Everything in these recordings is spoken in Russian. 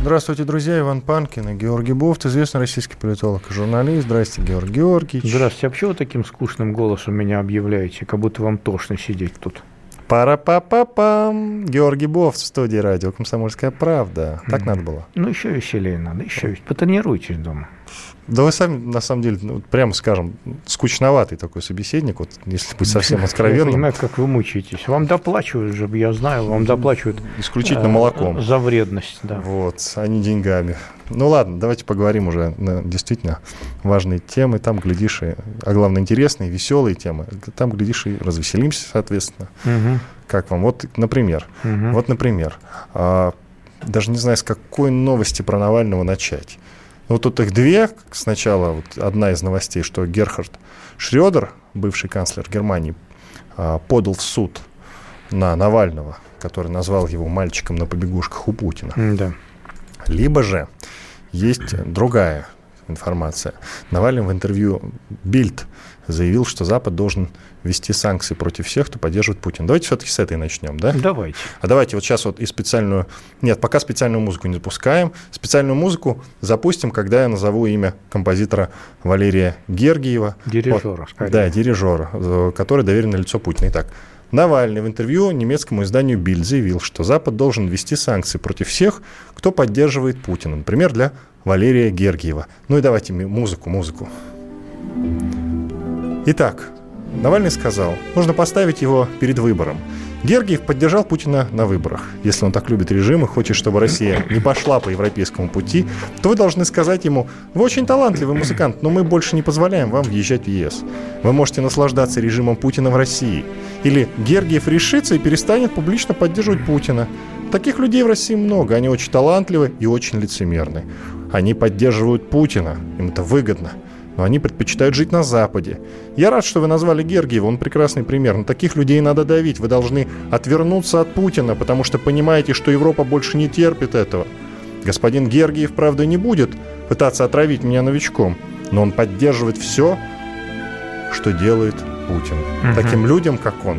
Здравствуйте, друзья. Иван Панкин и Георгий Бофт, известный российский политолог и журналист. Здрасте, Георгий Георгиевич. Здравствуйте. А почему вы таким скучным голосом меня объявляете, как будто вам тошно сидеть тут? Пара-па-па-пам. Георгий Бофт в студии радио «Комсомольская правда». Так надо было? Ну, еще веселее надо, еще. Потренируйтесь дома. Да вы сами, на самом деле, ну, прямо скажем, скучноватый такой собеседник, вот если быть совсем Я откровенным. понимаю, как вы мучаетесь. Вам доплачивают же, я знаю, вам доплачивают Исключительно э, молоком. за вредность, да. Вот, а не деньгами. Ну ладно, давайте поговорим уже на действительно важные темы. Там, глядишь, и, а главное, интересные, веселые темы. Там, глядишь, и развеселимся, соответственно. Мгм, Как вам? Вот, например, мгм. вот, например, а, даже не знаю, с какой новости про Навального начать. Вот тут их две. Сначала вот одна из новостей, что Герхард Шредер, бывший канцлер Германии, а, подал в суд на Навального, который назвал его мальчиком на побегушках у Путина. Да. Либо же есть другая информация. Навальный в интервью Бильд заявил, что Запад должен ввести санкции против всех, кто поддерживает Путина. Давайте все-таки с этой начнем, да? Давайте. А давайте вот сейчас вот и специальную... Нет, пока специальную музыку не запускаем. Специальную музыку запустим, когда я назову имя композитора Валерия Гергиева. Дирижера, Вот, скорее. Да, дирижера, э, который доверенное лицо Путина. Итак, Навальный в интервью немецкому изданию Бильд заявил, что Запад должен ввести санкции против всех, кто поддерживает Путина. Например, для Валерия Гергиева. Ну и давайте музыку, музыку. Итак, Навальный сказал, нужно поставить его перед выбором. Гергиев поддержал Путина на выборах. Если он так любит режим и хочет, чтобы Россия не пошла по европейскому пути, то вы должны сказать ему, вы очень талантливый музыкант, но мы больше не позволяем вам въезжать в ЕС. Вы можете наслаждаться режимом Путина в России. Или Гергиев решится и перестанет публично поддерживать Путина. Таких людей в России много, они очень талантливы и очень лицемерны. Они поддерживают Путина, им это выгодно но они предпочитают жить на Западе. Я рад, что вы назвали Гергиева, он прекрасный пример. На таких людей надо давить. Вы должны отвернуться от Путина, потому что понимаете, что Европа больше не терпит этого. Господин Гергиев, правда, не будет пытаться отравить меня новичком, но он поддерживает все, что делает Путин. Мгм. Таким людям, как он,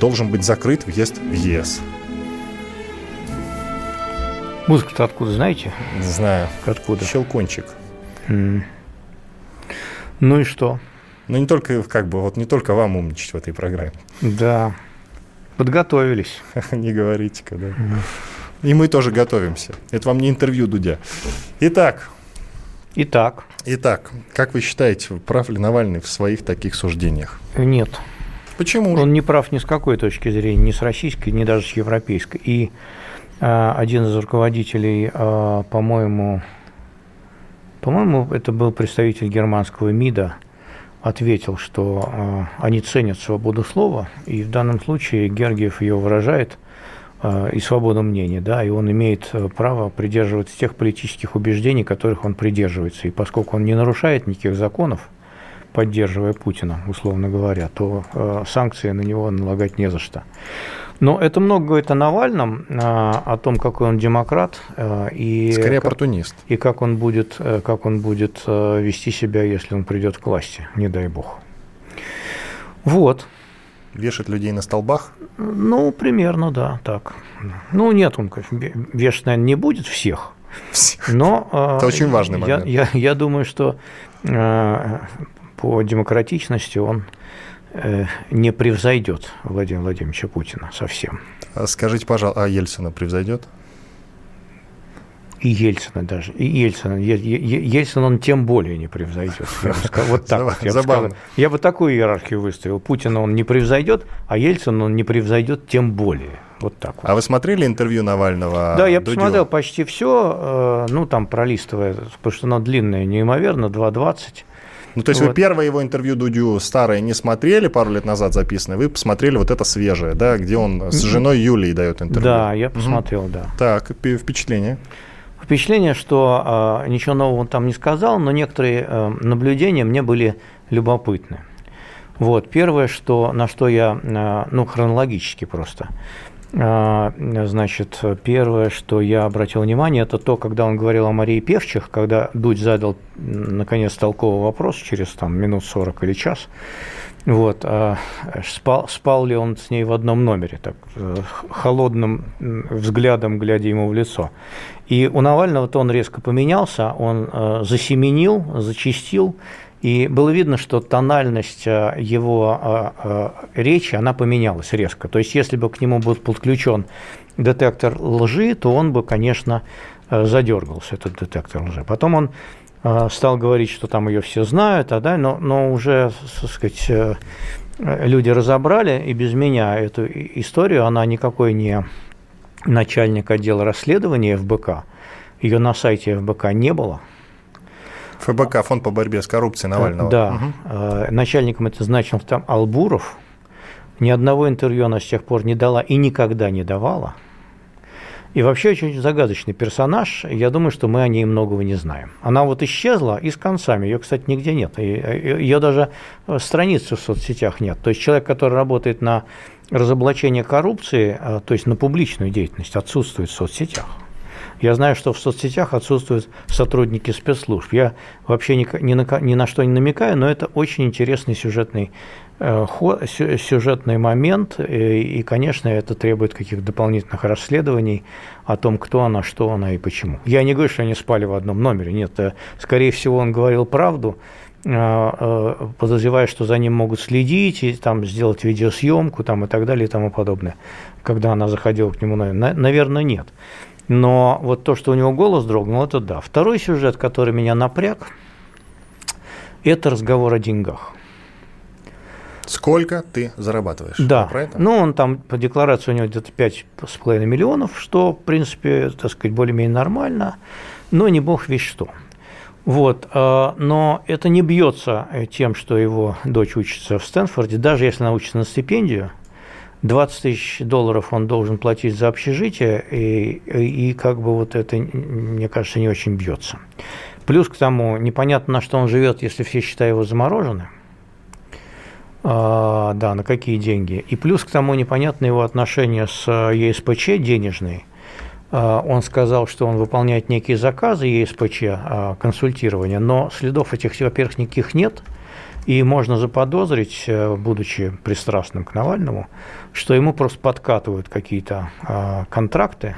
должен быть закрыт въезд в ЕС. Музыку-то откуда, знаете? Не знаю, Откуда? щелкунчик. М. Ну и что? Но не только, как бы, вот не только вам умничать в этой программе. Да. Подготовились. Не говорите-ка, да. И мы тоже готовимся. Это вам не интервью Дудя. Итак, Итак, итак, как вы считаете, прав ли Навальный в своих таких суждениях? нет. Почему же? Он не прав ни с какой точки зрения, ни с российской, ни даже с европейской. И а, один из руководителей, а, по-моему, по-моему, это был представитель германского МИДа, ответил, что а, они ценят свободу слова, и в данном случае Гергиев ее выражает а, и свободу мнения, да, и он имеет э, право придерживаться тех политических убеждений, которых он придерживается. И поскольку он не нарушает никаких законов, поддерживая Путина, условно говоря, то э, санкции на него налагать не за что. Но это много говорит о Навальном, э, о том, какой он демократ э, и, Скорее как, оппортунист. и как он будет, э, как он будет э, вести себя, если он придет к власти, не дай бог. Вот. Вешать людей на столбах? Ну, примерно, да, так. Ну, нет, он, вешать, наверное, не будет всех, но... э, Это очень важный я- момент. Я, я думаю, что э, по демократичности он не превзойдет Владимира Владимировича Путина совсем. А Скажите, пожалуйста, а Ельцина превзойдет? И Ельцина даже. И Ельцина. Ельцин он тем более не превзойдет. Я бы сказал, вот так вот я бы Забавно. сказал. Я бы такую иерархию выставил. Путина он не превзойдет, а Ельцин он не превзойдет тем более. Вот так вот. А вы смотрели интервью Навального? Да, я Дудю? посмотрел почти все, ну, там пролистывая, потому что оно длинное, неимоверно, 2.20. Ну, то есть вы Вот. первое его интервью Дудю старое не смотрели, пару лет назад записанное, вы посмотрели вот это свежее, да, где он с женой Юлией дает интервью. Да, я посмотрел, да. Так, впечатление. Впечатление, что э, ничего нового он там не сказал, но некоторые э, наблюдения мне были любопытны. Вот, первое, что, на что я, э, ну, хронологически просто, Значит, первое, что я обратил внимание, это то, когда он говорил о Марии Певчих, когда Дудь задал, наконец, толковый вопрос через там, минут 40 или час. Вот, а спал, спал ли он с ней в одном номере, так, э, холодным взглядом глядя ему в лицо. И у Навального-то он резко поменялся, он засеменил, зачистил, и было видно, что тональность э, его э, э, речи, она поменялась резко. То есть, если бы к нему был подключен детектор лжи, то он бы, конечно, задергался, этот детектор лжи. Потом он стал говорить, что там ее все знают, а, да, но, но уже, так сказать, люди разобрали, и без меня эту историю, она никакой не начальник отдела расследования ФБК, ее на сайте ФБК не было – ФБК, Фонд по борьбе с коррупцией Навального. Да. Угу. Начальником это значил там Албуров. Ни одного интервью она с тех пор не дала и никогда не давала. И вообще очень загадочный персонаж. Я думаю, что мы о ней многого не знаем. Она вот исчезла и с концами. Ее, кстати, нигде нет. Ее даже э, страницы в соцсетях нет. То есть человек, который работает на разоблачение коррупции, э, то есть на публичную деятельность, отсутствует в соцсетях. Я знаю, что в соцсетях отсутствуют сотрудники спецслужб. Я вообще ни, ни, на, ни на что не намекаю, но это очень интересный сюжетный э, сюжетный момент, и, конечно, это требует каких-то дополнительных расследований о том, кто она, что она и почему. Я не говорю, что они спали в одном номере, нет, э, скорее всего, он говорил правду, э, подозревая, что за ним могут следить и там сделать видеосъемку там, и так далее и тому подобное, когда она заходила к нему, наверное, нет. Но вот то, что у него голос дрогнул, это да. Второй сюжет, который меня напряг, это разговор о деньгах. Сколько ты зарабатываешь? Да. Про это? Ну, он там по декларации у него где-то 5,5 миллионов, что, в принципе, так сказать, более-менее нормально, но не бог весь что. Вот, а, но это не бьется тем, что его дочь учится в Стэнфорде, даже если она учится на стипендию – 20 тысяч долларов он должен платить за общежитие, и, и как бы вот это, мне кажется, не очень бьется. Плюс к тому, непонятно, на что он живет, если все счета его заморожены. А, да, на какие деньги. И плюс к тому, непонятно его отношения с ЕСПЧ денежные. А, он сказал, что он выполняет некие заказы ЕСПЧ а, консультирования, но следов этих, во-первых, никаких нет – и можно заподозрить, э, будучи пристрастным к Навальному, что ему просто подкатывают какие-то а, контракты,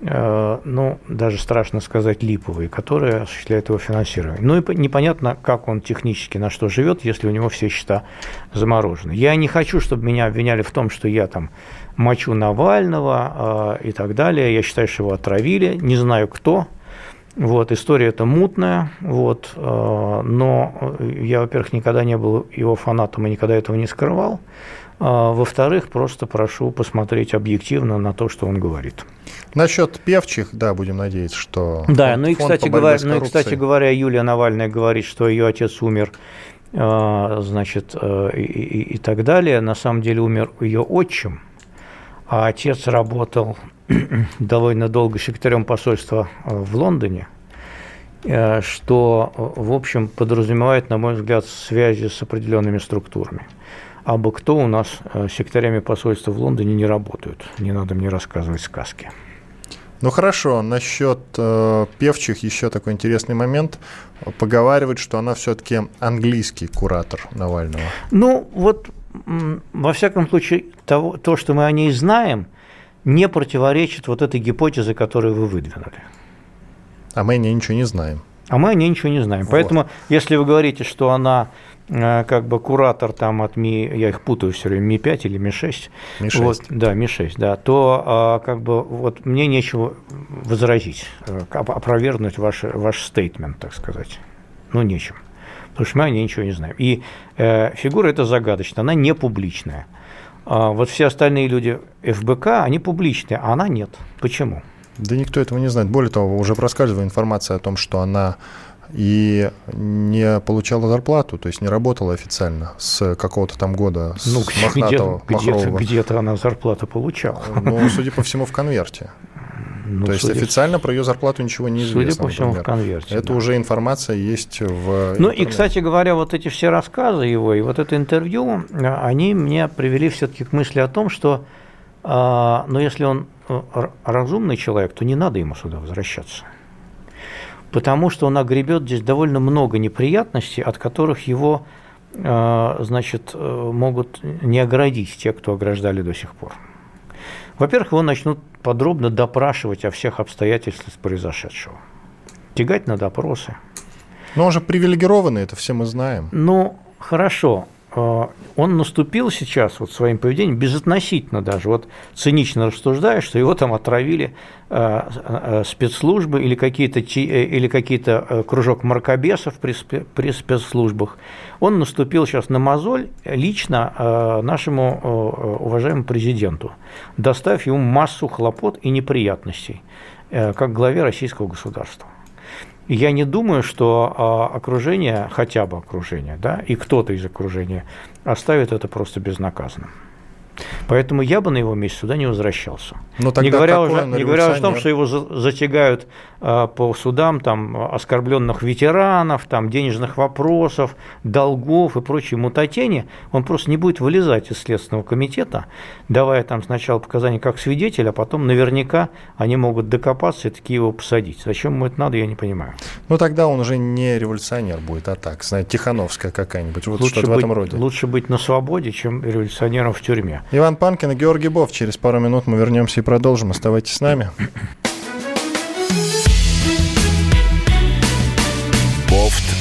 э, ну, даже страшно сказать, липовые, которые осуществляют его финансирование. Ну и непонятно, как он технически на что живет, если у него все счета заморожены. Я не хочу, чтобы меня обвиняли в том, что я там мочу Навального э, и так далее. Я считаю, что его отравили. Не знаю, кто. Вот, история эта мутная, вот, э, но я, во-первых, никогда не был его фанатом и никогда этого не скрывал. А, во-вторых, просто прошу посмотреть объективно на то, что он говорит. Насчет певчих, да, будем надеяться, что... Да, ну и, кстати говоря, ну и, кстати говоря, Юлия Навальная говорит, что ее отец умер, э, значит, э, и, и, и так далее. На самом деле умер ее отчим, а отец работал довольно долго секретарем посольства э, в Лондоне, э, что, э, в общем, подразумевает, на мой взгляд, связи с определенными структурами. А бы кто у нас секретарями посольства в Лондоне не работают. Не надо мне рассказывать сказки. Ну хорошо, насчет э, певчих еще такой интересный момент. Поговаривают, что она все-таки английский куратор Навального. Ну вот, во всяком случае, того, то, что мы о ней знаем – не противоречит вот этой гипотезе, которую вы выдвинули. А мы о ней ничего не знаем. А мы о ней ничего не знаем. Вот. Поэтому, если вы говорите, что она э, как бы куратор там от Ми, я их путаю все время, Ми-5 или Ми-6. Ми-6. Вот, да, Ми-6, да, то а, как бы вот мне нечего возразить, э, опровергнуть ваш, ваш стейтмент, так сказать. Ну, нечем. Потому что мы о ней ничего не знаем. И э, фигура эта загадочная, она не публичная. А вот все остальные люди ФБК, они публичные, а она нет. Почему? Да никто этого не знает. Более того, уже проскальзывала информация о том, что она и не получала зарплату, то есть не работала официально с какого-то там года, с ну, где-то, где-то, где-то она зарплату получала. Ну, судя по всему, в конверте. Ну, То есть официально про ее зарплату ничего не известно. Судя по всему, например. в конверте. Это да. уже информация есть в. Ну и, кстати говоря, вот эти все рассказы его и вот это интервью, они меня привели все-таки к мысли о том, что а, но если он э, разумный человек, то не надо ему сюда возвращаться. Потому что он огребет здесь довольно много неприятностей, от которых его а, значит, э, могут не оградить те, кто ограждали до сих пор. Во-первых, его начнут подробно допрашивать о всех обстоятельствах произошедшего. Тягать на допросы. Но он же привилегированный, это все мы знаем. Ну, хорошо. А, он наступил сейчас вот своим поведением, безотносительно даже, вот цинично рассуждая, что его там отравили а, а, спецслужбы или какие-то э, или какие-то э, кружок маркобесов при, при спецслужбах. Он наступил сейчас на мозоль лично нашему э, уважаемому президенту, доставив ему массу хлопот и неприятностей, как главе российского государства. Я не думаю, что а, окружение, хотя бы окружение, да, и кто-то из окружения оставит это просто безнаказанным. Поэтому я бы на его месте сюда не возвращался. Но тогда не говоря, уже, не говоря о том, что его затягают по судам там, оскорбленных ветеранов, там, денежных вопросов, долгов и прочей мутатени, он просто не будет вылезать из Следственного комитета, давая там сначала показания как свидетель, а потом наверняка они могут докопаться и такие его посадить. Зачем ему это надо, я не понимаю. Ну тогда он уже не революционер будет, а так, знаете, Тихановская какая-нибудь, вот что-то в этом роде. Лучше быть на свободе, чем революционером в тюрьме. Иван Панкин и Георгий Бов. Через пару минут мы вернемся и продолжим. Оставайтесь с нами.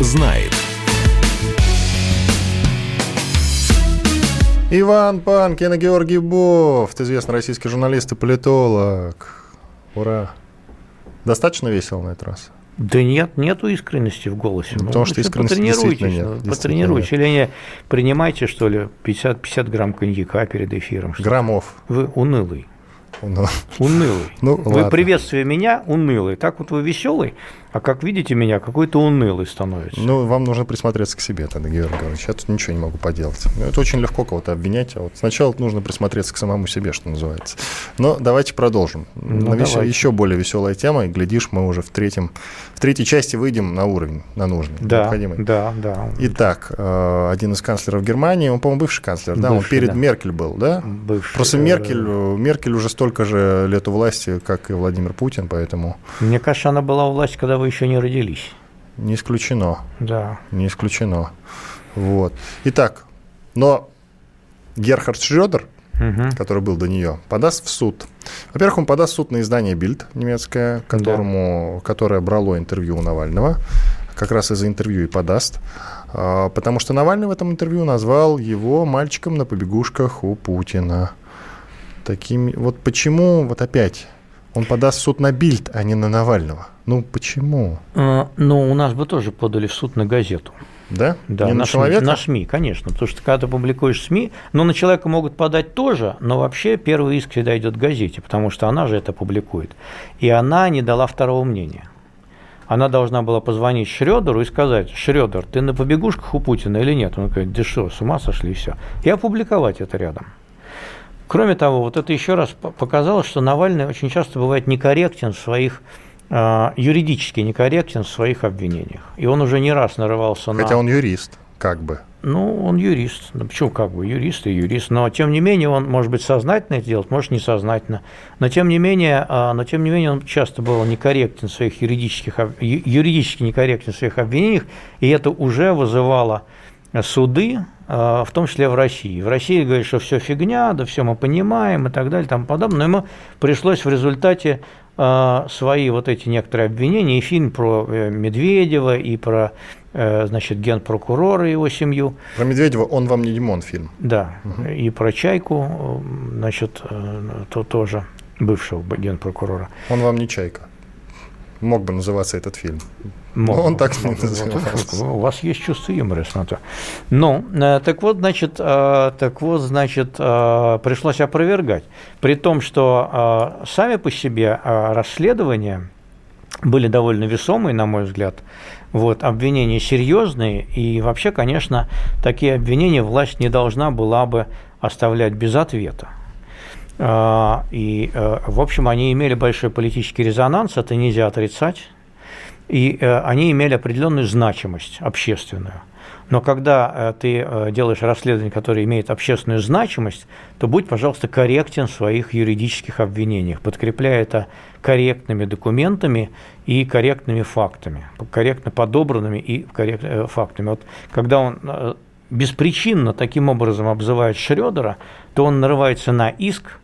Знает. Иван Панкин и Георгий Бофт, известный российский журналист и политолог. Ура! Достаточно весело на этот раз? Да нет, нету искренности в голосе. Ну, потому ну, что искренности действительно нет. Ну, потренируйтесь. Или не принимайте, что ли, 50, 50 грамм коньяка перед эфиром. Граммов. Вы унылый. Унылый. Ну, вы ладно. приветствие меня унылый. Так вот вы веселый, а как видите меня, какой-то унылый становится. Ну, вам нужно присмотреться к себе тогда, Георгий Георгиевич. Я тут ничего не могу поделать. Ну, это очень легко кого-то обвинять, а вот сначала нужно присмотреться к самому себе, что называется. Но давайте продолжим. Ну, на давайте. Еще более веселая тема, и глядишь, мы уже в, третьем, в третьей части выйдем на уровень, на нужный, да, необходимый. Да, да. Итак, э, один из канцлеров Германии, он, по-моему, бывший канцлер, да, он перед да. Меркель был, да? Бывший. Просто Меркель, Меркель уже столько же лет у власти, как и Владимир Путин, поэтому... Мне кажется, она была у власти, когда вы еще не родились. Не исключено. Да. Не исключено. Вот. Итак, но Герхард Шрёдер, угу. который был до нее, подаст в суд. Во-первых, он подаст в суд на издание Бильд немецкое, которому, да. которое брало интервью у Навального. Как раз из-за интервью и подаст. А, потому что Навальный в этом интервью назвал его мальчиком на побегушках у Путина. Такими, вот почему, вот опять, он подаст в суд на Бильд, а не на Навального. Ну, почему? А, ну, у нас бы тоже подали в суд на газету. Да? Да, не на, на человека? СМИ, на СМИ, конечно. Потому что когда ты публикуешь СМИ, но на человека могут подать тоже, но вообще первый иск всегда идет газете, потому что она же это публикует. И она не дала второго мнения. Она должна была позвонить Шредеру и сказать, Шредер, ты на побегушках у Путина или нет? Он говорит, да что, с ума сошли, и все. И опубликовать это рядом. Кроме того, вот это еще раз показало, что Навальный очень часто бывает некорректен в своих а, юридически некорректен в своих обвинениях. И он уже не раз нарывался Хотя на... Хотя он юрист, как бы. Ну, он юрист. Ну, почему как бы? Юрист и юрист. Но, тем не менее, он может быть сознательно это делать, может, несознательно. Но, тем не менее, а, но, тем не менее он часто был некорректен в своих юридических, юридически некорректен в своих обвинениях, и это уже вызывало суды, в том числе в России. В России говорят, что все фигня, да все мы понимаем и так далее тому подобное. Но ему пришлось в результате э, свои вот эти некоторые обвинения, и фильм про э, Медведева, и про, э, значит, генпрокурора и его семью. Про Медведева «Он вам не Димон» фильм. Да, угу. и про Чайку, значит, то тоже бывшего генпрокурора. «Он вам не Чайка» мог бы называться этот фильм. Мог. Он так не назывался. У вас есть чувство юмора, я смотрю. Ну, э, так вот, значит, э, так вот, значит, э, пришлось опровергать. При том, что сами по себе расследования были довольно весомые, на мой взгляд. Вот, обвинения серьезные, и вообще, конечно, такие обвинения власть не должна была бы оставлять без ответа. А, и, э, в общем, они имели большой политический резонанс, это нельзя отрицать. И э, они имели определенную значимость общественную. Но когда э, ты делаешь расследование, которое имеет общественную значимость, то будь, пожалуйста, корректен в своих юридических обвинениях, подкрепляя это корректными документами и корректными фактами, корректно подобранными и коррект, фактами. Вот когда он беспричинно таким образом обзывает Шредера, то он нарывается на иск,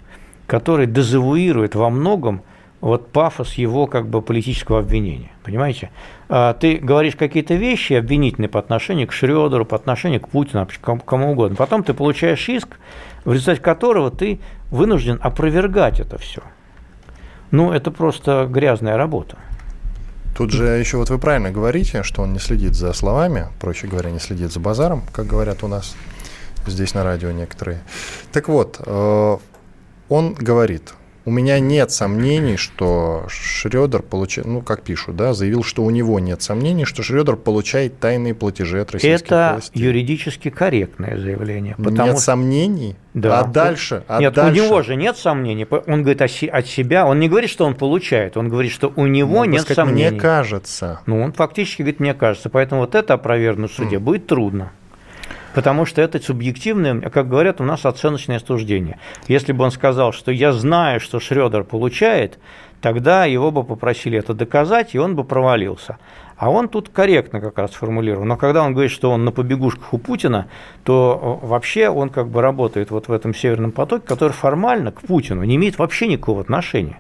который дезавуирует во многом вот пафос его как бы политического обвинения. Понимаете? А, ты говоришь какие-то вещи обвинительные по отношению к Шредеру, по отношению к Путину, кому угодно. Потом ты получаешь иск, в результате которого ты вынужден опровергать это все. Ну, это просто грязная работа. Тут же еще вот вы правильно говорите, что он не следит за словами, проще говоря, не следит за базаром, как говорят у нас здесь на радио некоторые. Так вот, э, он говорит, у меня нет сомнений, что Шредер получает, ну, как пишут, да, заявил, что у него нет сомнений, что Шредер получает тайные платежи от российских Это властей. юридически корректное заявление. Потому нет сомнений? Да. А дальше? А нет, дальше? у него же нет сомнений. Он говорит от себя, он не говорит, что он получает, он говорит, что у него ну, нет сказать, сомнений. Мне кажется. Ну, он фактически говорит, мне кажется. Поэтому вот это опровергнуть в суде mm. будет трудно. Потому что это субъективное, как говорят, у нас оценочное суждение. Если бы он сказал, что я знаю, что Шредер получает, тогда его бы попросили это доказать, и он бы провалился. А он тут корректно как раз формулировал. Но когда он говорит, что он на побегушках у Путина, то э, вообще он как бы работает вот в этом Северном потоке, который формально к Путину не имеет вообще никакого отношения.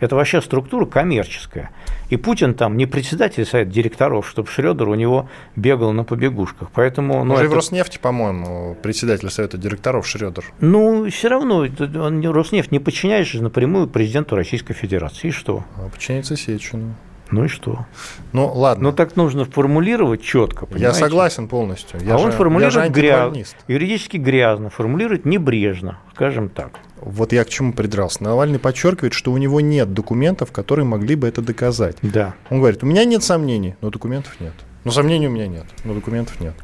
Это вообще структура коммерческая. И Путин там не председатель совета директоров, чтобы Шредер у него бегал на побегушках. Поэтому, ну, Уже это... в Роснефти, по-моему, председатель совета директоров Шредер. Ну, все равно он, Роснефть не подчиняется напрямую президенту Российской Федерации. И что? А подчиняется Сечину. Ну и что? Ну ладно. Ну так нужно формулировать четко. Понимаете? Я согласен полностью. Я а же, он формулирует грязно, юридически грязно, формулирует небрежно, скажем так. Вот я к чему придрался. Навальный подчеркивает, что у него нет документов, которые могли бы это доказать. Да. Он говорит, у меня нет сомнений, но документов нет. Но сомнений у меня нет, но документов нет.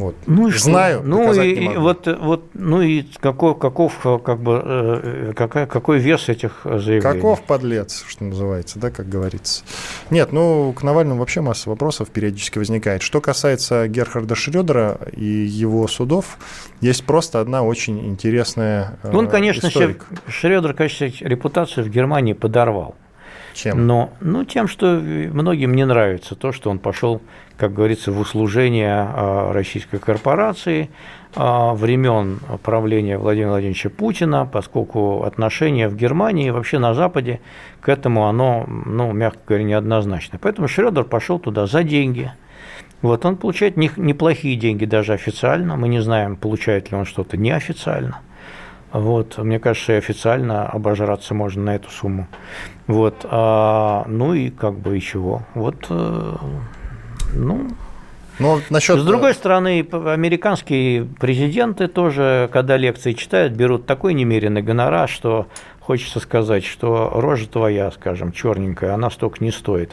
Вот. Ну и Знаю, что? Ну и, и вот, вот, ну и каков, каков как бы, э, какая, какой вес этих заявлений? Каков подлец, что называется, да, как говорится. Нет, ну к Навальному вообще масса вопросов периодически возникает. Что касается Герхарда Шредера и его судов, есть просто одна очень интересная э, Он, конечно, историк. Шредер, конечно, репутацию в Германии подорвал. Чем? Но, ну, тем, что многим не нравится то, что он пошел, как говорится, в услужение а, российской корпорации а, времен правления Владимира Владимировича Путина, поскольку отношение в Германии и вообще на Западе к этому оно, ну, мягко говоря, неоднозначно. Поэтому Шредер пошел туда за деньги. Вот он получает неплохие деньги даже официально. Мы не знаем, получает ли он что-то неофициально. Вот, мне кажется, и официально обожраться можно на эту сумму. Вот, а, ну и как бы и чего. Вот, э, ну, но ну, насчет... С другой стороны, американские президенты тоже, когда лекции читают, берут такой немеренный гонорар, что хочется сказать, что рожа твоя, скажем, черненькая, она столько не стоит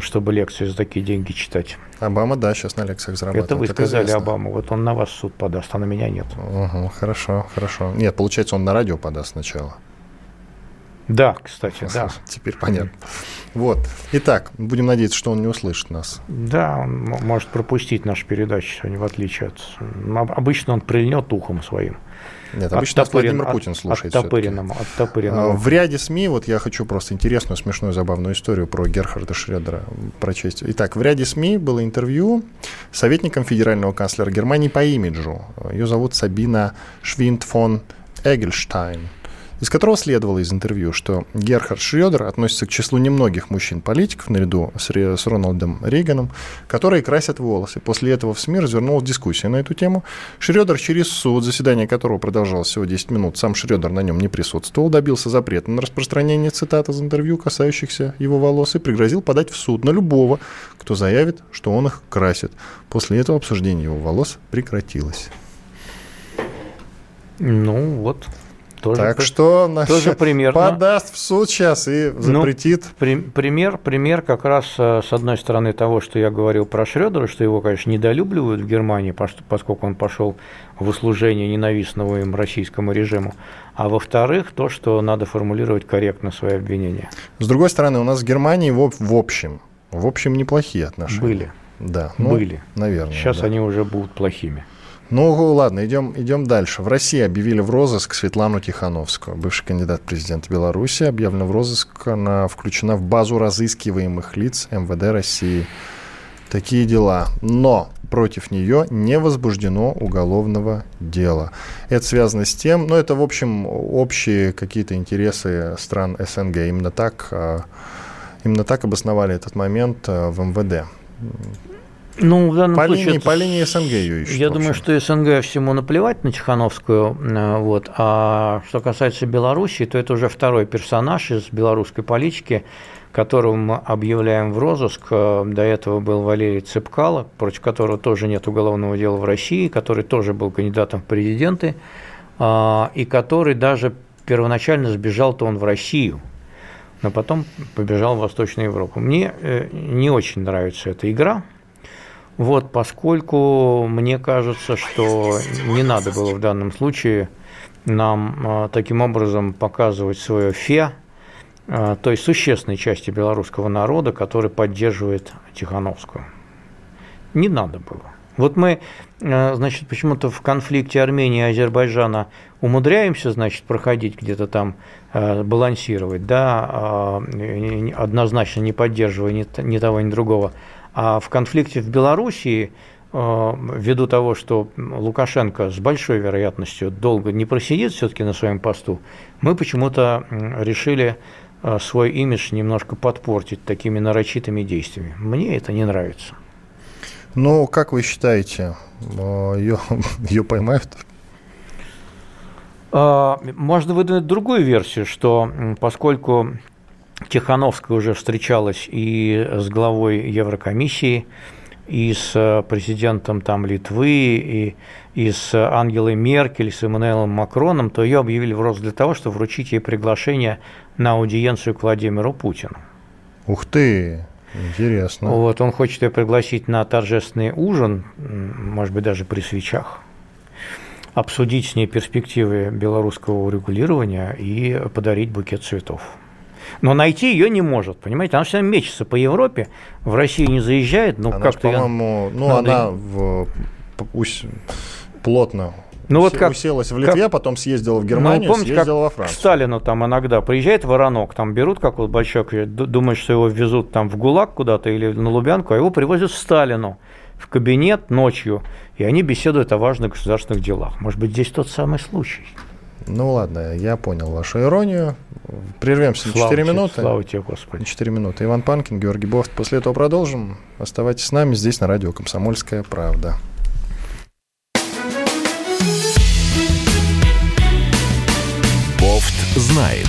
чтобы лекции за такие деньги читать. Обама, да, сейчас на лекциях зарабатывает. Это вы сказали это Обаму, вот он на вас суд подаст, а на меня нет. Угу, хорошо, хорошо. Нет, получается, он на радио подаст сначала. Да, кстати, да. Теперь понятно. Вот. Итак, будем надеяться, что он не услышит нас. Да, он может пропустить нашу передачу сегодня, в отличие от... Обычно он прильнет ухом своим. Нет, обычно оттопырен, Владимир Путин слушает. Оттопыренному, оттопыренному. А, в ряде СМИ, вот я хочу просто интересную, смешную, забавную историю про Герхарда Шредера прочесть. Итак, в ряде СМИ было интервью с советником федерального канцлера Германии по имиджу. Ее зовут Сабина Швинд фон Эгельштайн. Из которого следовало из интервью, что Герхард Шредер относится к числу немногих мужчин-политиков наряду с, с Рональдом Рейганом, которые красят волосы. После этого в СМИ развернулась дискуссия на эту тему. Шредер через суд, заседание которого продолжалось всего 10 минут, сам Шредер на нем не присутствовал, добился запрета на распространение цитат из интервью, касающихся его волос, и пригрозил подать в суд на любого, кто заявит, что он их красит. После этого обсуждение его волос прекратилось. Ну вот, тоже, так что тоже примерно. подаст в суд сейчас и ну, запретит. Ну, при, пример, пример как раз э, с одной стороны того, что я говорил про Шредера, что его, конечно, недолюбливают в Германии, поскольку он пошел в услужение ненавистному им российскому режиму. А во-вторых, то, что надо формулировать корректно свои обвинения. С другой стороны, у нас с Германией в, в общем, в общем, неплохие отношения. Были. Да, ну, были. Наверное. Сейчас да. они уже будут плохими. Ну, ладно, идем, идем дальше. В России объявили в розыск Светлану Тихановскую. Бывший кандидат президента Беларуси объявлена в розыск. Она включена в базу разыскиваемых лиц МВД России. Такие дела. Но против нее не возбуждено уголовного дела. Это связано с тем, ну, это, в общем, общие какие-то интересы стран СНГ. Именно так, а, именно так обосновали этот момент а, в МВД. Ну, в данном по случае... Линии, по линии СНГ ее ищут. Я думаю, что СНГ всему наплевать на Тихановскую. Э, вот. А что касается Беларуси, то это уже второй персонаж из белорусской политики, которого мы объявляем в розыск. Э, до этого был Валерий Цепкало, против которого тоже нет уголовного дела в России, который тоже был кандидатом в президенты, а, и который даже первоначально сбежал-то он в Россию, но потом побежал в Восточную Европу. Мне э, не очень нравится эта игра, вот, поскольку мне кажется, что не надо было в данном случае нам а, таким образом показывать свое фе а, той существенной части белорусского народа, который поддерживает Тихановскую. Не надо было. Вот мы, а, значит, почему-то в конфликте Армении и Азербайджана умудряемся, значит, проходить где-то там, балансировать, да, однозначно не поддерживая ни того, ни другого. А в конфликте в Белоруссии, э, ввиду того, что Лукашенко с большой вероятностью долго не просидит все-таки на своем посту, мы почему-то решили э, свой имидж немножко подпортить такими нарочитыми действиями. Мне это не нравится. Ну, как вы считаете, ее, э, ее поймают? Можно выдвинуть другую версию, что поскольку Тихановская уже встречалась и с главой Еврокомиссии, и с э, президентом там, Литвы, и, и с Ангелой Меркель, с Эммануэлом Макроном, то ее объявили в рост для того, чтобы вручить ей приглашение на аудиенцию к Владимиру Путину. Ух ты! Интересно. Вот, он хочет ее пригласить на торжественный ужин, может быть, даже при свечах, обсудить с ней перспективы белорусского урегулирования и подарить букет цветов но найти ее не может, понимаете? Она все время мечется по Европе, в Россию не заезжает, ну как-то... по-моему, ну Надо... она в, плотно ну вот как уселась в Литве, как, потом съездила в Германию, ну, помните, съездила как во Францию. К Сталину там иногда приезжает воронок, там берут как вот большой, думают, что его везут там в ГУЛАГ куда-то или на Лубянку, а его привозят в Сталину в кабинет ночью, и они беседуют о важных государственных делах. Может быть, здесь тот самый случай. Ну ладно, я понял вашу иронию. Прервемся слава на 4 тебе, минуты. Слава тебе, Господи. 4 минуты. Иван Панкин, Георгий Бофт. После этого продолжим. Оставайтесь с нами здесь на радио «Комсомольская правда». Бофт знает.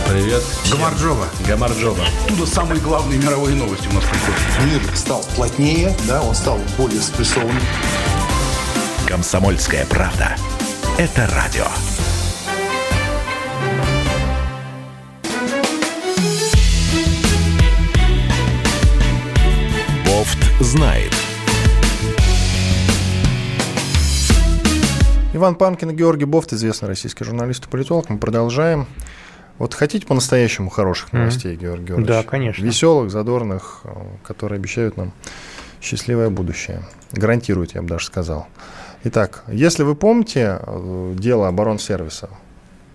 Привет. Гамарджова. Гамарджова. Оттуда самые главные мировые новости у нас приходят. Мир стал плотнее, да, он стал более спрессованным. «Комсомольская правда». Это радио. Бофт знает. Иван Панкин и Георгий Бофт, известный российский журналист и политолог. Мы продолжаем. Вот хотите по-настоящему хороших новостей, mm-hmm. Георгий Георгиевич? Да, конечно. Веселых, задорных, э, которые обещают нам счастливое будущее. Гарантируют, я бы даже сказал. Итак, если вы помните э, дело оборонсервиса,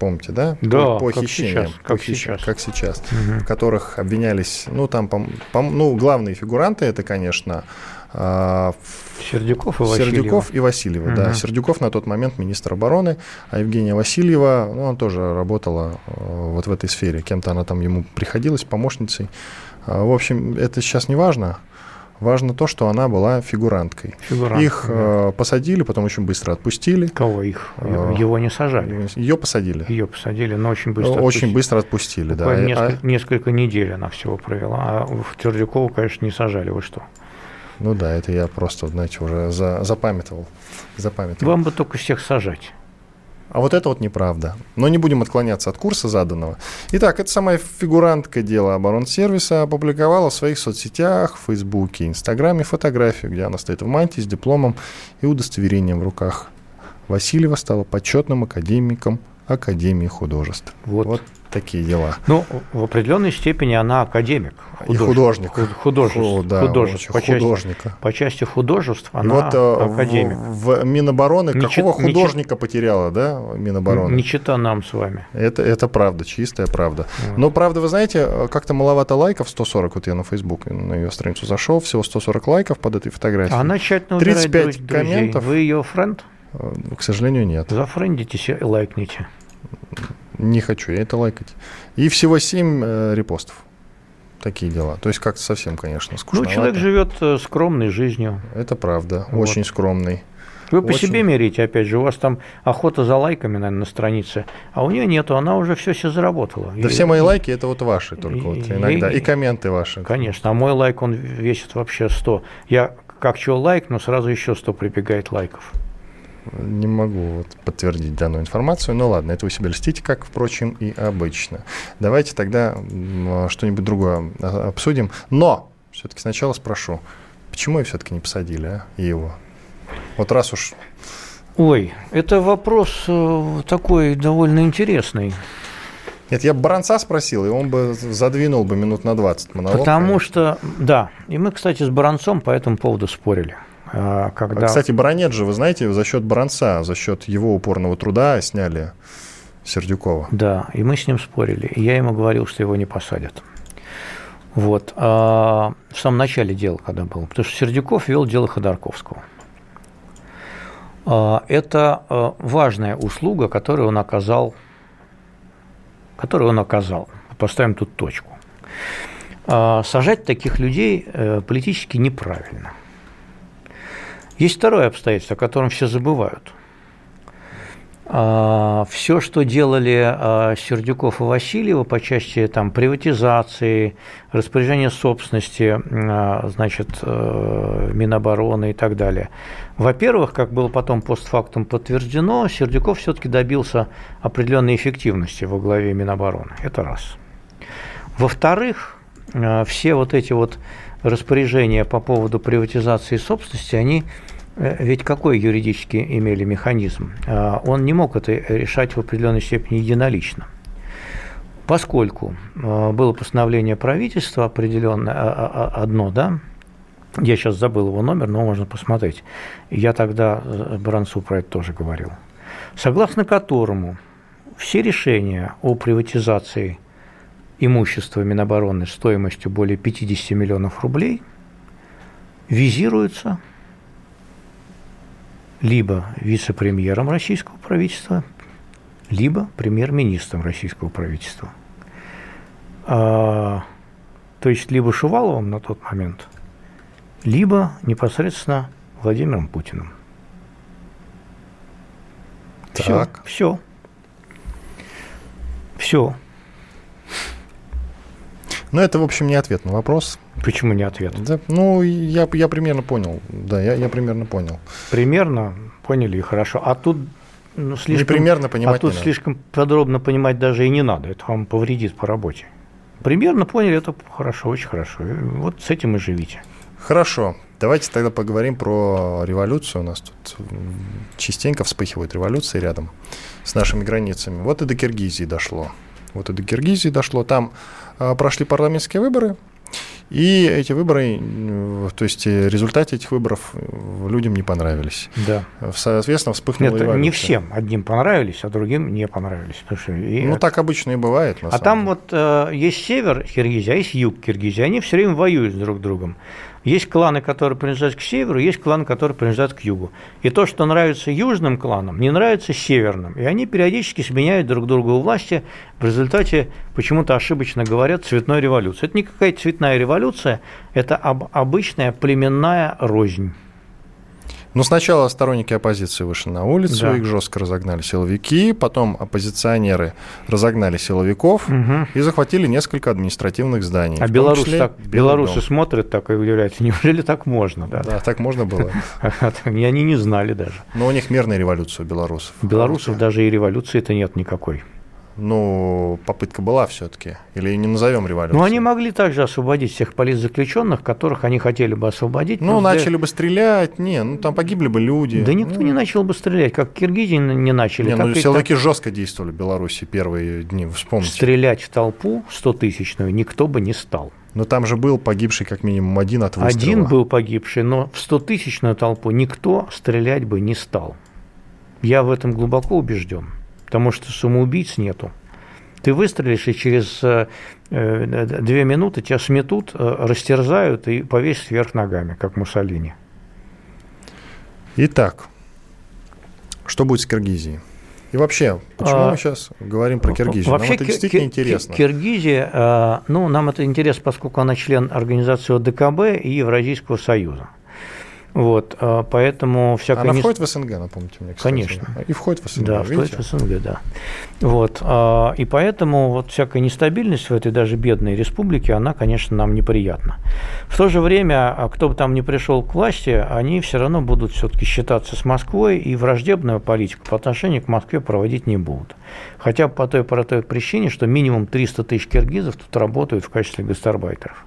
помните, да? Да, по, по хищениям, как по сейчас. Хищ... Как сейчас. Угу. В которых обвинялись, ну, там, по, по, ну, главные фигуранты, это, конечно, Сердюков и Васильева. Сердюков и Васильева, угу. да. Сердюков на тот момент министр обороны, а Евгения Васильева, ну, она тоже работала э, вот в этой сфере. Кем-то она там ему приходилась, помощницей. Э, в общем, это сейчас не важно. Важно то, что она была фигуранткой. Фигуранткой их да. э, посадили, потом очень быстро отпустили. Кого их? Э, Его не сажали. Ее посадили. Ее посадили, но очень быстро Очень отпустили. быстро отпустили, Буквально да. Несколько, а... несколько недель она всего провела. А в Тердюкову, конечно, не сажали. Вы что? Ну да, это я просто, знаете, уже за, запамятовал. запамятовал. Вам бы только всех сажать. А вот это вот неправда. Но не будем отклоняться от курса заданного. Итак, эта самая фигурантка дела оборонсервиса опубликовала в своих соцсетях, в Фейсбуке, Инстаграме фотографию, где она стоит в мантии с дипломом и удостоверением в руках. Васильева стала почетным академиком Академии художеств. Вот. вот такие дела. Ну, в определенной степени она академик. Художник. И художник. Художеств. О, да, художеств. По, художника. Части, по части художеств она вот, академик. В, в Минобороны не какого чит, художника не потеряла, да, Минобороны? Не чита нам с вами. Это, это правда, чистая правда. Вот. Но, правда, вы знаете, как-то маловато лайков, 140, вот я на Facebook, на ее страницу зашел, всего 140 лайков под этой фотографией. Она тщательно 35 друзей. комментов. Вы ее френд? К сожалению, нет. Зафрендитесь и лайкните. Не хочу я это лайкать. И всего 7 э, репостов. Такие дела. То есть как-то совсем, конечно, скучно. Ну, человек живет э, скромной жизнью. Это правда. Вот. Очень скромный. Вы по Очень. себе мерите, опять же, у вас там охота за лайками, наверное, на странице, а у нее нету, она уже все себе заработала. Да и, все мои лайки это вот ваши только и, вот иногда, и, и комменты ваши. Конечно, а мой лайк, он весит вообще 100. Я как чего лайк, но сразу еще 100 прибегает лайков. Не могу вот подтвердить данную информацию. Ну ладно, это вы себе льстите, как, впрочем, и обычно. Давайте тогда что-нибудь другое обсудим. Но все-таки сначала спрошу, почему все-таки не посадили, а, его? Вот раз уж... Ой, это вопрос э, такой довольно интересный. Нет, я бы Баранца спросил, и он бы задвинул бы минут на 20 монолог. Потому конечно. что, да, и мы, кстати, с Баранцом по этому поводу спорили. Когда... Кстати, Баранец же, вы знаете, за счет Баранца, за счет его упорного труда сняли Сердюкова. Да, и мы с ним спорили. И я ему говорил, что его не посадят. Вот. А в самом начале дела, когда был. Потому что Сердюков вел дело Ходорковского. А, это важная услуга, которую он оказал, которую он оказал. Поставим тут точку. А, сажать таких людей э, политически неправильно – есть второе обстоятельство, о котором все забывают. А, все, что делали а, Сердюков и Васильева по части там, приватизации, распоряжения собственности, а, значит, э, Минобороны и так далее. Во-первых, как было потом постфактум подтверждено, Сердюков все-таки добился определенной эффективности во главе Минобороны. Это раз. Во-вторых, все вот эти вот распоряжения по поводу приватизации собственности, они э, ведь какой юридически имели механизм? А, он не мог это решать в определенной степени единолично. Поскольку а, было постановление правительства определенное, а, одно, да, я сейчас забыл его номер, но можно посмотреть. Я тогда Бранцу про это тоже говорил. Согласно которому все решения о приватизации имущества Минобороны стоимостью более 50 миллионов рублей визируются либо вице-премьером российского правительства, либо премьер-министром российского правительства. А, то есть либо Шуваловым на тот момент, либо непосредственно Владимиром Путиным. Так. Все. Все. Все. Но это, в общем, не ответ на вопрос. Почему не ответ? Да, ну, я, я примерно понял. Да, я, я примерно понял. Примерно поняли и хорошо. А тут ну, слишком, не примерно понимать а тут слишком надо. подробно понимать даже и не надо. Это вам повредит по работе. Примерно поняли, это хорошо, очень хорошо. Вот с этим и живите. Хорошо. Давайте тогда поговорим про революцию. У нас тут частенько вспыхивают революции рядом с нашими границами. Вот и до Киргизии дошло. Вот и до Киргизии дошло. Там а, прошли парламентские выборы, и эти выборы, то есть э, результаты этих выборов э, людям не понравились. Да. Соответственно, вспыхнула Нет, революция. не всем. Одним понравились, а другим не понравились. Что и Ну, так обычно и бывает. А там деле. вот э, есть север Киргизии, а есть юг Киргизии. Они все время воюют друг с другом. Есть кланы, которые принадлежат к северу, есть кланы, которые принадлежат к югу. И то, что нравится южным кланам, не нравится северным. И они периодически сменяют друг друга у власти. В результате почему-то ошибочно говорят цветной революции. Это не какая-то цветная революция, это об- обычная племенная рознь. Ну, сначала сторонники оппозиции вышли на улицу, Да. их жестко разогнали силовики, потом оппозиционеры разогнали силовиков Мгм. и захватили несколько административных зданий. А белорусы, числе так, белорусы дом. смотрят так и удивляются, неужели так можно? Да? Да, так можно было. Они не знали даже. Но у них мирная революция у белорусов. У белорусов даже и революции-то нет никакой. Ну, попытка была все-таки. Или не назовем революцией. Ну, они могли также освободить всех политзаключенных, которых они хотели бы освободить. Ну, но для- начали бы стрелять. Не, ну там погибли бы люди. Да никто Ну, не начал бы стрелять, как Киргизии не начали. Не, так ну силовики жестко действовали в Беларуси первые дни, так вспомните. Стрелять в толпу 100-тысячную никто бы не стал. Но там же был погибший как минимум один от выстрела. Один был погибший, но в 100-тысячную толпу никто стрелять бы не стал. Я в этом глубоко убежден, потому что самоубийц нету. Ты выстрелишь, и через э, э, две минуты тебя сметут, э, растерзают и повесят вверх ногами, как Муссолини. Итак, что будет с Киргизией? И вообще, почему А, мы сейчас говорим про Киргизию? Нам это действительно Ки- интересно. Ки- Киргизия, ну, нам это интересно, поскольку она член организации ОДКБ и Евразийского союза. Вот, э, поэтому всякая... Она входит в СНГ, напомните мне, кстати. Конечно. И входит в СНГ, Да, видите? входит в СНГ, да. Вот, а, и поэтому вот всякая нестабильность в этой даже бедной республике, она, конечно, нам неприятна. В то же время, а кто бы там ни пришел к власти, они все равно будут все-таки считаться с Москвой и враждебную политику по отношению к Москве проводить не будут. Хотя бы по той простой причине, что минимум 300 тысяч киргизов тут работают в качестве гастарбайтеров.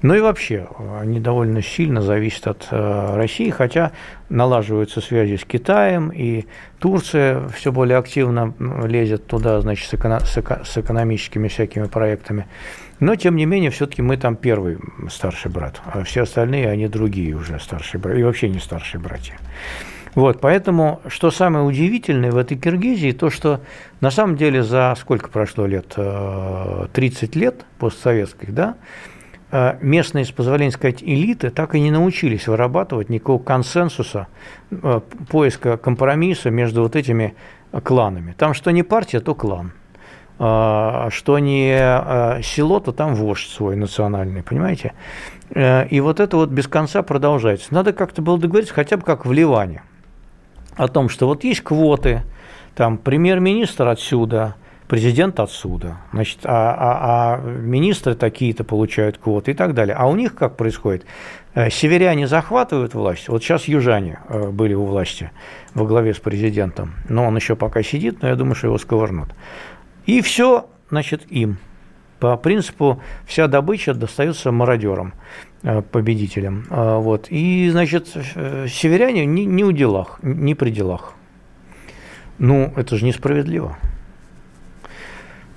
Ну и вообще, они довольно сильно зависят от э, России, хотя налаживаются связи с Китаем, и Турция все более активно лезет туда, значит, с, эко- с эко- с экономическими всякими проектами. Но, тем не менее, все-таки мы там первый старший брат, а все остальные, они другие уже старшие братья, и вообще не старшие братья. Вот, поэтому, что самое удивительное в этой Киргизии, то, что на самом деле за сколько прошло лет? Э, 30 лет постсоветских, да? Э, местные, с позволения сказать, элиты так и не научились вырабатывать никакого консенсуса, э, поиска компромисса между вот этими кланами. Там что не партия, то клан. А, Что не село, то там вождь свой национальный, понимаете? И вот это вот без конца продолжается. Надо как-то было договориться, хотя бы как в Ливане, о том, что вот есть квоты, там премьер-министр отсюда, президент отсюда, значит, а, а- а министры такие-то получают квоты и так далее. А у них как происходит? Э, Северяне захватывают власть. Вот сейчас южане э, были у власти во главе с президентом. Но он еще пока сидит, но я думаю, что его сковырнут. И все, значит, им. По принципу, вся добыча достается мародерам, э, победителям. Вот. И, значит, северяне не, не у делах, не при делах. Ну, это же несправедливо.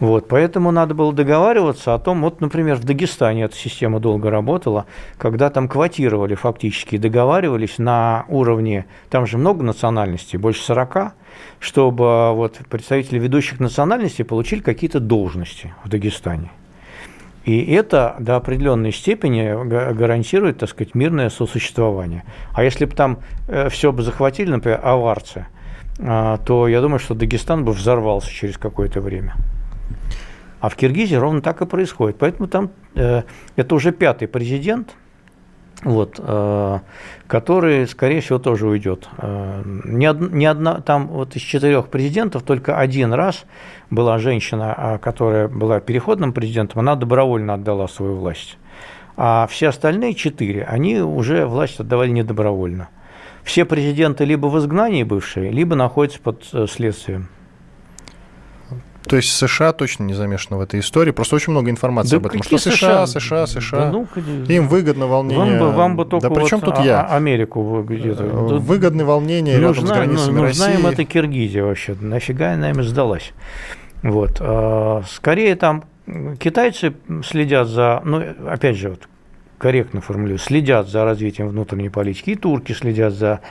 Вот, поэтому надо было договариваться о том, вот, например, в Дагестане эта система долго работала, когда там квотировали фактически, договаривались на уровне, там же много национальностей, больше 40, чтобы вот представители ведущих национальностей получили какие-то должности в Дагестане. И это до определенной степени га- гарантирует, так сказать, мирное сосуществование. А если бы там все бы захватили, например, аварцы, а, то я думаю, что Дагестан бы взорвался через какое-то время. А в Киргизии ровно так и происходит. Поэтому там э, это уже пятый президент, вот, э, который, скорее всего, тоже уйдет. Э, ни, од- ни одна, там вот из четырех президентов только один раз была женщина, а, которая была переходным президентом, она добровольно отдала свою власть. А все остальные четыре, они уже власть отдавали недобровольно. Все президенты либо в изгнании бывшие, либо находятся под э, следствием. То есть США точно не замешаны в этой истории. Просто очень много информации Да об этом. Что США, США, США. Да ну, Им выгодно волнение. Вам бы, вам бы только да при чем вот тут а- я? а- Америку где-то. Э, Выгодны волнения рядом с нужна, границами ну, нужна России. им эта Киргизия вообще. Нафига она им сдалась? Вот. А, скорее там китайцы следят за, ну, опять же, вот, корректно формулирую, следят за развитием внутренней политики, и турки следят за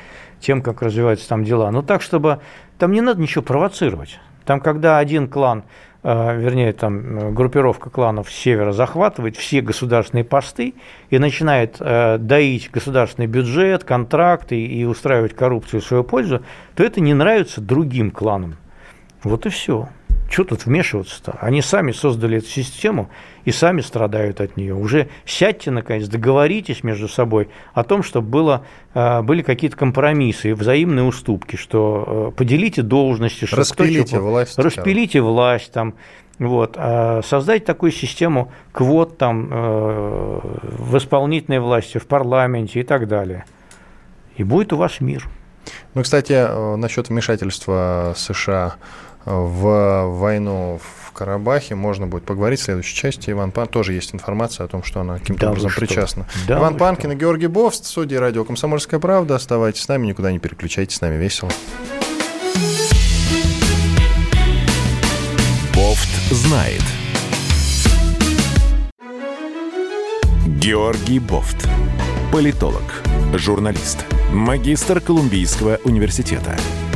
тем, как развиваются там дела. Но так, чтобы там не надо ничего провоцировать. Там, когда один клан, э, вернее, там группировка кланов с севера захватывает все государственные посты и начинает э, доить государственный бюджет, контракты и устраивать коррупцию в свою пользу, то это не нравится другим кланам. Вот и все. Что тут вмешиваться-то? Они сами создали эту систему и сами страдают от нее. Уже сядьте, наконец, договоритесь между собой о том, чтобы было, э, были какие-то компромиссы взаимные уступки, что э, поделите должности, что распилите кто, власть. Распилите власть, там, вот, а создать такую систему квот там, э, в исполнительной власти, в парламенте и так далее. И будет у вас мир. Ну, кстати, насчет вмешательства США в войну в Карабахе можно будет поговорить в следующей части. Иван Пан тоже есть информация о том, что она каким-то да образом причастна. Да Иван Панкин и Георгий Бовст, студии радио «Комсомольская правда». Оставайтесь с нами, никуда не переключайтесь, с нами весело. Бофт знает. Георгий Бофт. Политолог, журналист, магистр Колумбийского университета –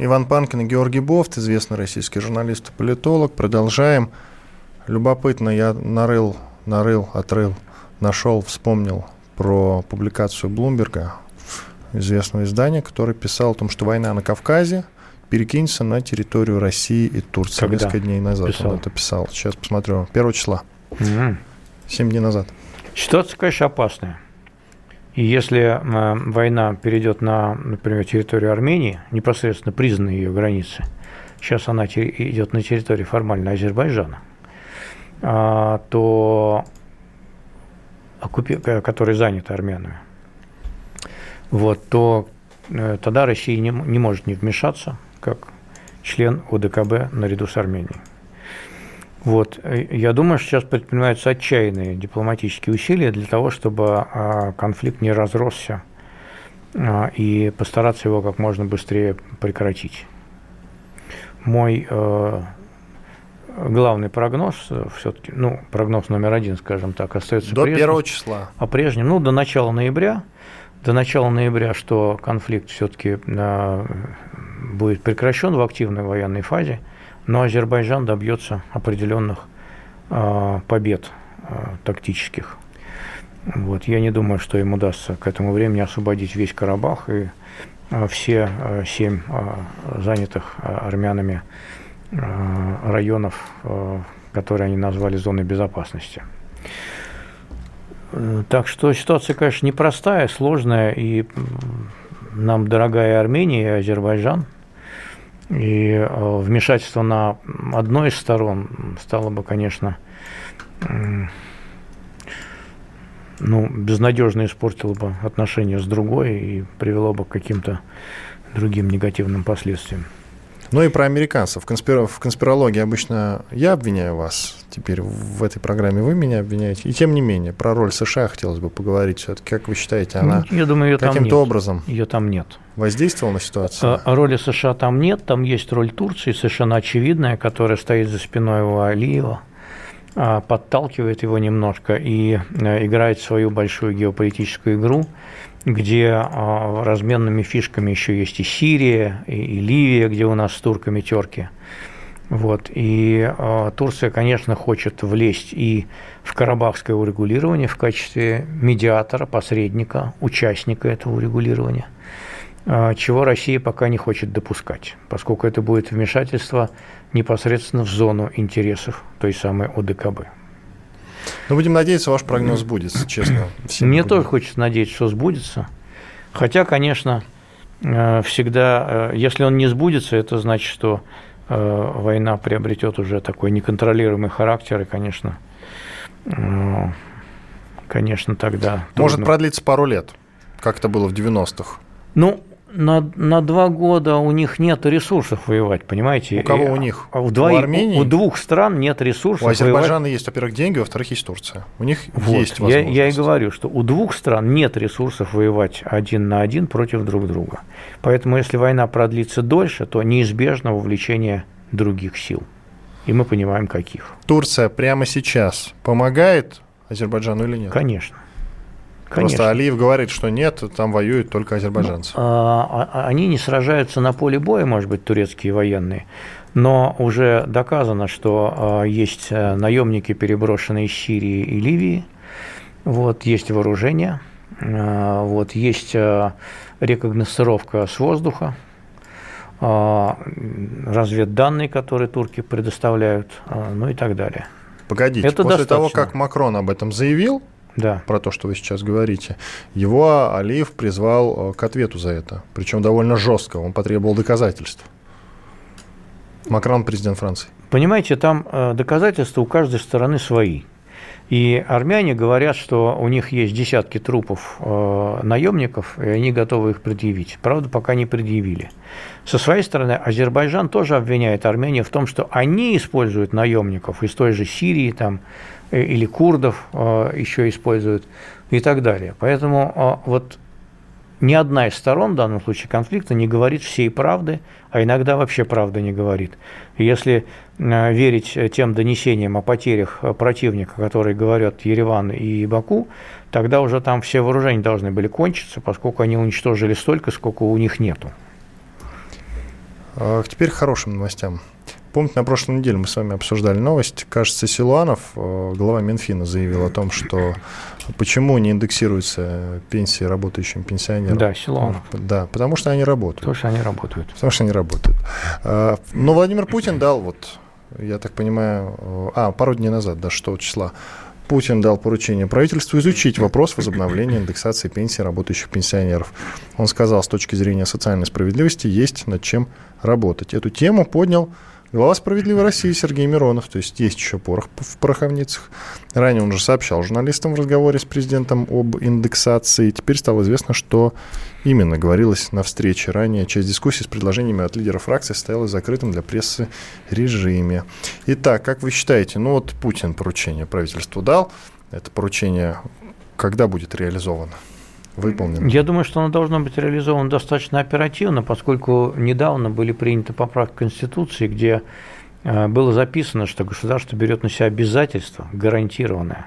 Иван Панкин и Георгий Бофт, известный российский журналист и политолог. Продолжаем. Любопытно, я нарыл, нарыл, отрыл, нашел, вспомнил про публикацию Блумберга, известного издания, который писал о том, что война на Кавказе перекинется на территорию России и Турции. Когда? Несколько дней назад писал. он это писал. Сейчас посмотрю. Первого числа. Угу. Семь дней назад. Ситуация, конечно, опасная. И если э, война перейдет на, например, территорию Армении, непосредственно признанные ее границы, сейчас она идет на территории формально Азербайджана, а, то который занят армянами, вот, то э, тогда Россия не, не может не вмешаться как член ОДКБ наряду с Арменией. Вот. Э, я думаю, что сейчас предпринимаются отчаянные дипломатические усилия для того, чтобы а, конфликт не разросся а, и постараться его как можно быстрее прекратить. Мой э, главный прогноз, э, все-таки, ну, прогноз номер один, скажем так, остается до прежним. первого числа. А прежним, ну, до начала ноября, до начала ноября, что конфликт все-таки будет прекращен в активной военной фазе но Азербайджан добьется определенных э, побед э, тактических. Вот. Я не думаю, что им удастся к этому времени освободить весь Карабах и э, все э, семь э, занятых э, армянами э, районов, э, которые они назвали зоной безопасности. Так что ситуация, конечно, непростая, сложная, и нам дорогая Армения и Азербайджан – и э, вмешательство на одной из сторон стало бы, конечно, ну, безнадежно испортило бы отношения с другой и привело бы к каким-то другим негативным последствиям. Ну и про американцев. В, конспир... в конспирологии обычно я обвиняю вас, теперь в этой программе вы меня обвиняете. И тем не менее, про роль США хотелось бы поговорить все-таки. Как вы считаете, она Я думаю, ее каким-то образом ее там нет. Воздействовала на ситуацию? А, а роли США там нет, там есть роль Турции, совершенно очевидная, которая стоит за спиной у Алиева а, подталкивает его немножко и э, играет свою большую геополитическую игру где а, разменными фишками еще есть и Сирия, и, Ливия, где у нас с турками терки. Вот. И э, Турция, конечно, хочет влезть и в карабахское урегулирование в качестве медиатора, посредника, участника этого урегулирования, чего Россия пока не хочет допускать, поскольку это будет вмешательство непосредственно в зону интересов той самой ОДКБ. Ну, будем надеяться, ваш прогноз сбудется, честно. Мне будем. тоже хочется надеяться, что сбудется. Хотя, конечно, э, всегда, э, если он не сбудется, это значит, что э, война приобретет уже такой неконтролируемый характер, и, конечно, конечно, тогда... Может трудно. продлиться пару лет, как это было в 90-х. Ну, на, на два года у них нет ресурсов воевать, понимаете? У кого И- у них? а У, У двоих, Армении? у двух стран нет ресурсов У воевать. Азербайджана есть, во-первых, деньги, во-вторых, есть Турция. У них Вот, есть я, возможность. я и говорю, что у двух стран нет ресурсов воевать один на один против друг друга. Поэтому, если война продлится дольше, то неизбежно вовлечение других сил. И мы понимаем, каких. Турция прямо сейчас помогает Азербайджану или нет? Конечно. Просто Конечно. Алиев говорит, что нет, там воюют только азербайджанцы. А, а- Они не сражаются на поле боя, может быть, турецкие военные, но уже доказано, что а, есть э, наемники, переброшенные из Сирии и Ливии, вот, есть вооружение, а, вот, есть а, рекогносцировка с воздуха, а, разведданные, которые турки предоставляют, а, ну и так далее. Погодите, это после того, достаточно. как Макрон об этом заявил, Да. про то, что вы сейчас говорите, его Алиев призвал э, к ответу за это. Причем довольно жестко. Он потребовал доказательств. Макрон президент Франции. Понимаете, там э, доказательства у каждой стороны свои. И армяне говорят, что у них есть десятки трупов э, наемников, и они готовы их предъявить. Правда, пока не предъявили. Со своей стороны, Азербайджан тоже обвиняет Армению в том, что они используют наемников из той же Сирии там, или курдов э, еще используют и так далее. Поэтому э, вот ни одна из сторон в данном случае конфликта не говорит всей правды, а иногда вообще правды не говорит. Если э, верить э, тем донесениям о потерях э, противника, которые говорят Ереван и Баку, тогда уже там все вооружения должны были кончиться, поскольку они уничтожили столько, сколько у них нету. А Теперь к хорошим новостям. Помните, на прошлой неделе мы с вами обсуждали новость. Кажется, Силуанов, э, глава Минфина, заявил о том, что почему не индексируются пенсии работающим пенсионерам. Да, Силуанов. Да, потому что они работают. Потому что они работают. Потому что они работают. А, Но Владимир Путин дал, вот, я так понимаю, э, а, пару дней назад, да, 6 числа, Путин дал поручение правительству изучить вопрос возобновления индексации пенсий работающих пенсионеров. Он сказал, с точки зрения социальной справедливости есть над чем работать. Эту тему поднял глава «Справедливой России» Сергей Миронов. То есть есть еще порох в пороховницах. Ранее он уже сообщал журналистам в разговоре с президентом об индексации. Теперь стало известно, что именно говорилось на встрече. Ранее часть дискуссии с предложениями от лидеров фракции состояла в закрытом для прессы режиме. Итак, как вы считаете, ну вот Путин поручение правительству дал. Это поручение когда будет реализовано? Выполнено? Я думаю, что оно должно быть реализовано достаточно оперативно, поскольку недавно были приняты поправки к Конституции, где э, было записано, что государство берет на себя обязательство гарантированное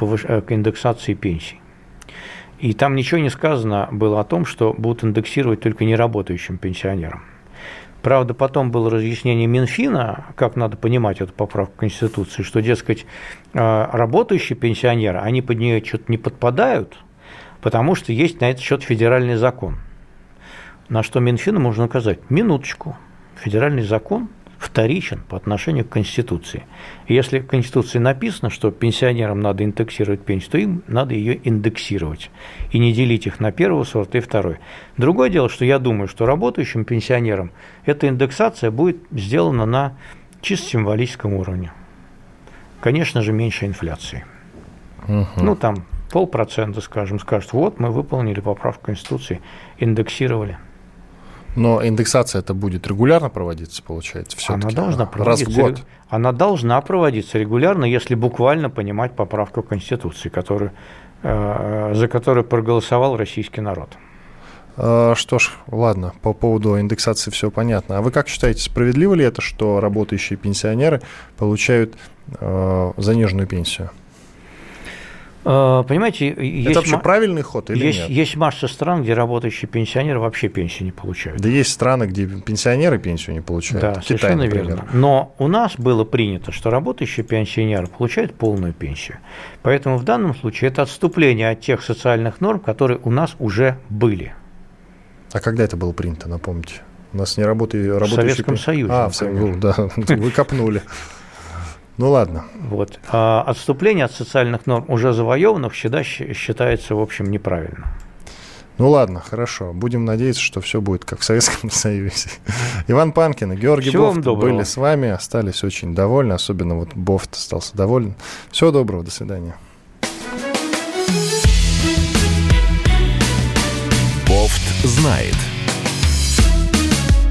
э, к индексации пенсий. И там ничего не сказано было о том, что будут индексировать только неработающим пенсионерам. Правда, потом было разъяснение Минфина, как надо понимать эту поправку Конституции, что, дескать, э, работающие пенсионеры, они под нее что-то не подпадают, потому что есть на этот счет федеральный закон. На что Минфину можно указать, минуточку, федеральный закон вторичен по отношению к Конституции. Если в Конституции написано, что пенсионерам надо индексировать пенсию, то им надо ее индексировать. И не делить их на первый сорт и второй. Другое дело, что я думаю, что работающим пенсионерам эта индексация будет сделана на чисто символическом уровне. Конечно же, меньше инфляции. Ну, там полпроцента, скажем, скажут, вот мы выполнили поправку Конституции, индексировали. Но индексация это будет регулярно проводиться, получается, все Она должна Раз проводиться. в год. Она должна проводиться регулярно, если буквально понимать поправку Конституции, которую, э, за которую проголосовал российский народ. А, Что ж, ладно, по поводу индексации все понятно. А вы как считаете, справедливо ли это, что работающие пенсионеры получают э, заниженную пенсию? Э, Понимаете, есть, это вообще ма- правильный ход или есть, нет? есть масса стран, где работающие пенсионеры вообще пенсии не получают. Да есть страны, где пенсионеры пенсию не получают. Да, Китай, совершенно например. верно. Но у нас было принято, что работающие пенсионеры получают полную пенсию. Поэтому в данном случае это отступление от тех социальных норм, которые у нас уже были. А когда это было принято, напомните? У нас не работает работающие... Советском пен- Союзе, А, в Со- например. ну, да, вы копнули. Ну ладно. Вот. А отступление от социальных норм уже завоеванных всегда считается, в общем, неправильно. Ну ладно, хорошо. Будем надеяться, что все будет как в Советском Союзе. Иван Панкин и Георгий Всего Бофт были с вами, остались очень довольны, особенно вот Бофт остался доволен. Всего доброго, до свидания. Бофт знает.